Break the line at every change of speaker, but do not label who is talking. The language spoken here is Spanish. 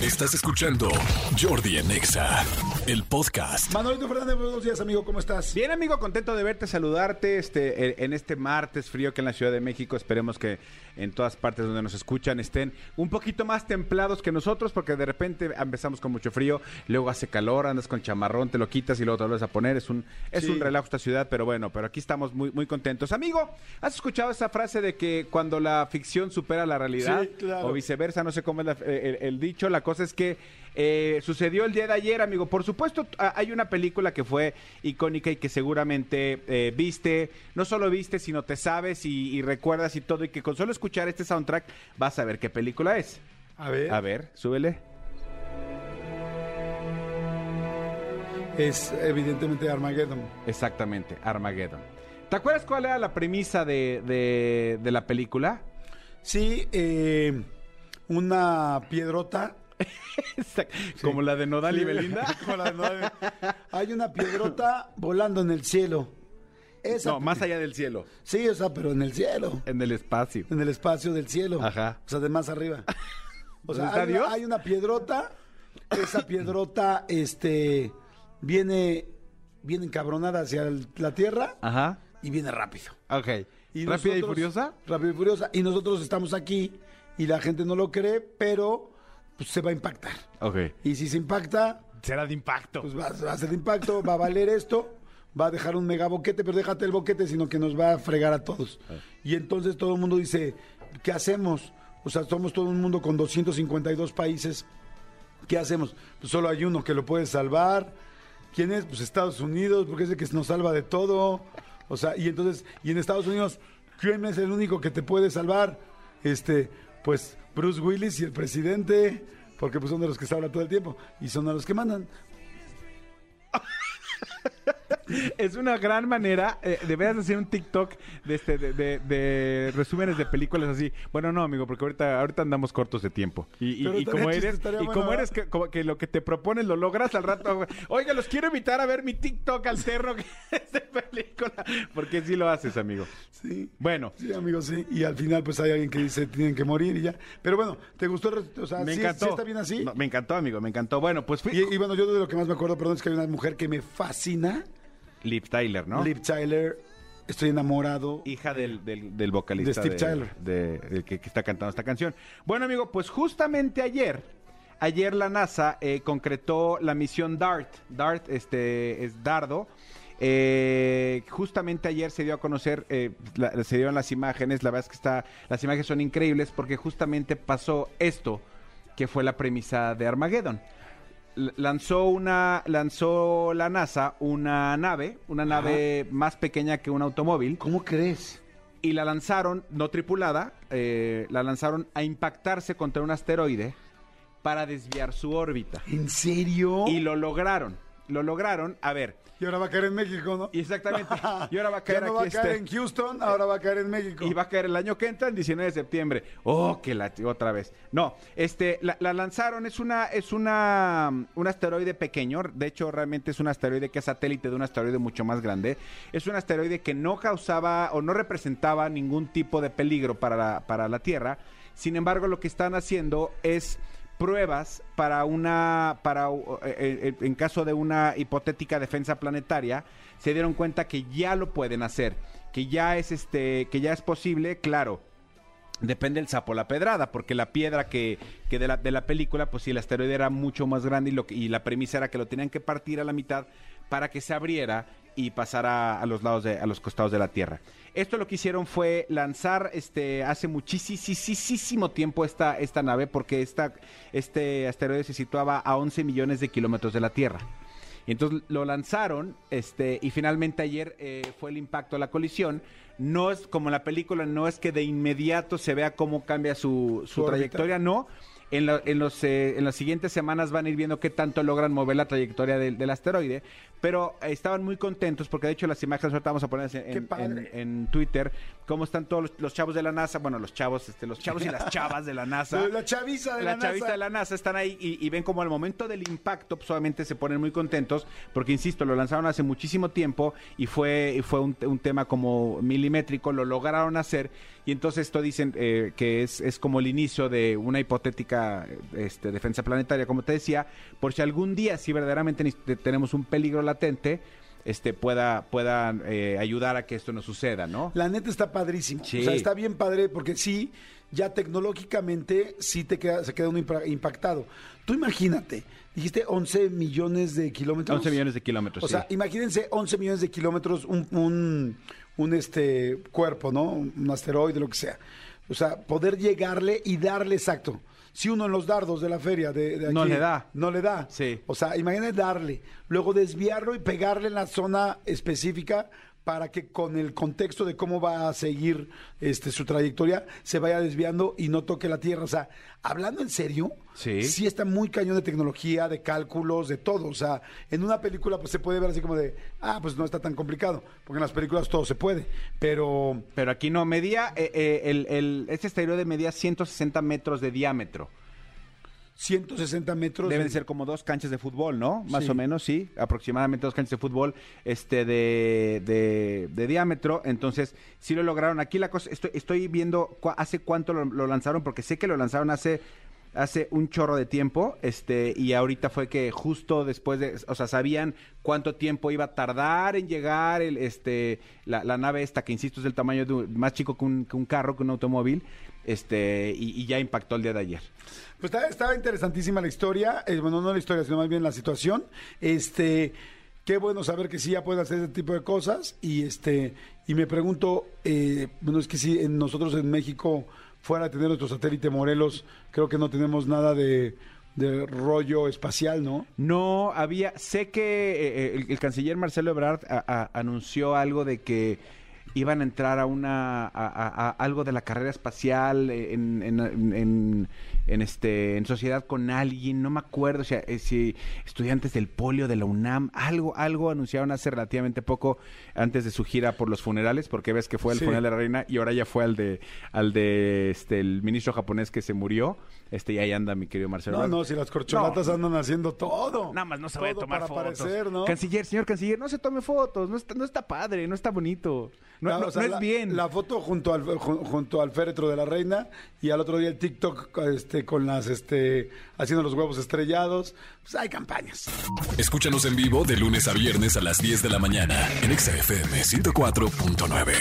Estás escuchando Jordi en Exa, el podcast.
Manolito Fernández, buenos días, amigo, ¿cómo estás?
Bien, amigo, contento de verte, saludarte este, en este martes frío que en la Ciudad de México. Esperemos que en todas partes donde nos escuchan estén un poquito más templados que nosotros, porque de repente empezamos con mucho frío, luego hace calor, andas con chamarrón, te lo quitas y luego te lo vas a poner. Es un, es
Sí.
un relajo esta ciudad, pero bueno, pero aquí estamos muy, muy contentos. Amigo, ¿has escuchado esa frase de que cuando la ficción supera la realidad?
Sí, claro.
O viceversa, no sé cómo es la- el, el dicho. La cosa es que eh, sucedió el día de ayer, amigo. Por supuesto, t- a- hay una película que fue icónica y que seguramente eh, viste, no solo viste, sino te sabes y, y recuerdas y todo, y que con solo escuchar este soundtrack vas a ver qué película es.
A ver,
A ver, súbele.
es evidentemente Armageddon.
Exactamente, Armageddon. ¿Te acuerdas cuál era la premisa de, de- de la película?
Sí, eh, una piedrota.
Como la de Nodal y Belinda.
como la de Nodal. Hay una piedrota volando en el cielo. Esa-
No, más allá del cielo,
Sí, o sea, pero en el cielo.
en el espacio.
En el espacio del cielo.
Ajá.
O sea, de más arriba. O sea,
¿Dónde está
hay una,
Dios?
hay una piedrota. Esa piedrota, este, viene, viene encabronada hacia el- la tierra
Ajá.
y viene rápido.
Ok. ¿Rápida y
nosotros-
furiosa?
Rápida y furiosa. Y nosotros estamos aquí y la gente no lo cree, pero pues, se va a impactar.
Ok.
Y si se impacta,
Será de impacto.
pues va, va a ser de impacto, va a valer esto, va a dejar un mega boquete, pero déjate el boquete, sino que nos va a fregar a todos. Y entonces todo el mundo dice, ¿qué hacemos? O sea, somos todo un mundo con 252 países. ¿Qué hacemos? Pues solo hay uno que lo puede salvar. ¿Quién es? Pues Estados Unidos, porque es el que nos salva de todo. O sea, y entonces, y en Estados Unidos, ¿quién es el único que te puede salvar? Este, pues Bruce Willis y el presidente, porque pues son de los que se todo el tiempo y son a los que mandan.
Es una gran manera, eh, deberías hacer un TikTok de, este, de, de- de resúmenes de películas así. Bueno, no, amigo, porque ahorita, ahorita andamos cortos de tiempo. Y, y- y como eres, y como eres que, como que lo que te propones lo logras al rato. Oiga, los quiero invitar a ver mi TikTok alterno que es de película. Porque sí lo haces, amigo.
Sí.
Bueno,
Sí, amigo, sí. Y al final, pues hay alguien que dice tienen que morir y ya. Pero bueno, ¿te gustó? O sea,
me
¿sí-
encantó.
sí está bien así?
No, me encantó, amigo, me encantó. Bueno, pues fui.
Y, y bueno, yo de lo que más me acuerdo, perdón, es que hay una mujer que me fascina.
Liv Tyler, ¿no?
Liv Tyler. Estoy enamorado.
hija del, del, del vocalista
De Steve Tyler.
de- del que, que está cantando esta canción. Bueno, amigo, pues justamente ayer, ayer la NASA eh, concretó la misión DART. DART este, es dardo. Eh, justamente ayer se dio a conocer, eh, la- se dieron las imágenes, la verdad es que está, las imágenes son increíbles porque justamente pasó esto, que fue la premisa de Armageddon. Lanzó una, lanzó la NASA una nave, una nave más pequeña que un automóvil
¿Cómo crees?
y la lanzaron, no tripulada, eh, la lanzaron a impactarse contra un asteroide para desviar su órbita.
¿En serio?
Y lo lograron. Lo lograron. A ver,
Y ahora va a caer en México, ¿no?
exactamente. Y ahora va a caer
ya no
aquí
va a caer
este-
en Houston, ahora va a caer en México.
y va a caer el año que entra, el 19 de septiembre. Oh, que la otra vez. No, este, la, la lanzaron, es una, es una, un asteroide pequeño. De hecho, realmente es un asteroide que es satélite de un asteroide mucho más grande. Es un asteroide que no causaba o no representaba ningún tipo de peligro para la, para la Tierra. Sin embargo, lo que están haciendo es pruebas para una para uh, eh, eh, en caso de una hipotética defensa planetaria se dieron cuenta que ya lo pueden hacer que ya es este que ya es posible claro Depende el sapo la pedrada, porque la piedra que, que de, la, de la película, pues sí, el asteroide era mucho más grande y, lo, y la premisa era que lo tenían que partir a la mitad para que se abriera y pasara a los lados de, a los costados de la Tierra. Esto lo que hicieron fue lanzar este hace muchísimo tiempo esta, esta nave, porque esta, este asteroide se situaba a 11 millones de kilómetros de la Tierra. Y entonces lo lanzaron, este, y finalmente ayer eh, fue el impacto de la colisión. No es como en la película, no es que de inmediato se vea cómo cambia su, su trayectoria, no. En, la- en los, eh, en las siguientes semanas van a ir viendo qué tanto logran mover la trayectoria del, del asteroide, pero eh, estaban muy contentos porque de hecho las imágenes ahorita vamos a poner en, Twitter cómo están todos los, los chavos de la NASA, bueno, los chavos, este, los chavos y las chavas de la NASA.
La chaviza de la,
la chavista
NASA.
de la NASA están ahí y, y ven como al momento del impacto, pues obviamente se ponen muy contentos, porque insisto, lo lanzaron hace muchísimo tiempo y fue, y fue un, un tema como milimétrico, lo lograron hacer, y entonces esto dicen eh, que es, es como el inicio de una hipotética este, defensa planetaria, como te decía, por si algún día, si verdaderamente tenemos un peligro latente, este pueda, pueda eh, ayudar a que esto no suceda, ¿no?
La neta está padrísimo.
Sí.
O sea, está bien padre porque sí, ya tecnológicamente sí te queda, se queda uno impactado. Tú imagínate, dijiste 11 millones de kilómetros.
11 millones de kilómetros.
O sea, imagínense 11 millones de kilómetros, un, un, un, este cuerpo, ¿no? Un asteroide, lo que sea. O sea, poder llegarle y darle exacto. Si uno en los dardos de la feria de, de aquí
No le da.
No le da.
Sí.
O sea, imagínate darle, luego desviarlo y pegarle en la zona específica para que con el contexto de cómo va a seguir este su trayectoria se vaya desviando y no toque la Tierra. O sea, hablando en serio,
Sí.
está muy cañón de tecnología, de cálculos, de todo. O sea, en una película pues se puede ver así como de, ah, pues no está tan complicado, porque en las películas todo se puede. Pero
Pero aquí no, medía, eh, eh, el, el- este asteroide medía 160 metros de diámetro.
160 metros.
Deben
de-
ser como dos canchas de fútbol, ¿no? Más
Sí.
o menos, sí. Aproximadamente dos canchas de fútbol este, de, de- de diámetro. Entonces, sí lo lograron. Aquí la cosa, estoy, estoy viendo cua- hace cuánto lo, lo lanzaron, porque sé que lo lanzaron hace hace un chorro de tiempo, este, y ahorita fue que justo después de, o sea, sabían cuánto tiempo iba a tardar en llegar el, este, la, nave esta, que insisto es del tamaño de un- más chico que un, que un carro, que un automóvil, este, y, ya impactó el día de ayer.
Pues estaba, estaba interesantísima la historia, eh, bueno, no la historia, sino más bien la situación. Este, qué bueno saber que sí ya pueden hacer ese tipo de cosas. Y este, y me pregunto, eh, bueno, es que si nosotros en México fuera a tener nuestro satélite Morelos, creo que no tenemos nada de, rollo espacial, ¿no?
No, había, sé que eh, el, el canciller Marcelo Ebrard a- anunció algo de que iban a entrar a una, a, a- a algo de la carrera espacial en, en- en- en, este, en sociedad con alguien, no me acuerdo, o sea, eh, si estudiantes del polio de la UNAM, algo, algo anunciaron hace relativamente poco antes de su gira por los funerales, porque ves que fue el
Sí.
funeral de la reina y ahora ya fue al de, al de este, el ministro japonés que se murió, este, y ahí anda mi querido Marcelo
No, no, si las corcholatas
No.
andan haciendo todo.
Nada más no se vaya a tomar
para
fotos.
aparecer, ¿no?
Canciller, señor canciller, no se tome fotos. No está, no está padre, no está bonito. No,
La-
no-
o sea,
no es
la-
bien.
La foto junto al, jun- junto al féretro de la reina y al otro día el TikTok este, con las, este, haciendo los huevos estrellados. Pues hay campañas.
Escúchanos en vivo de lunes a viernes a las 10 de la mañana en Exa FM 104.9.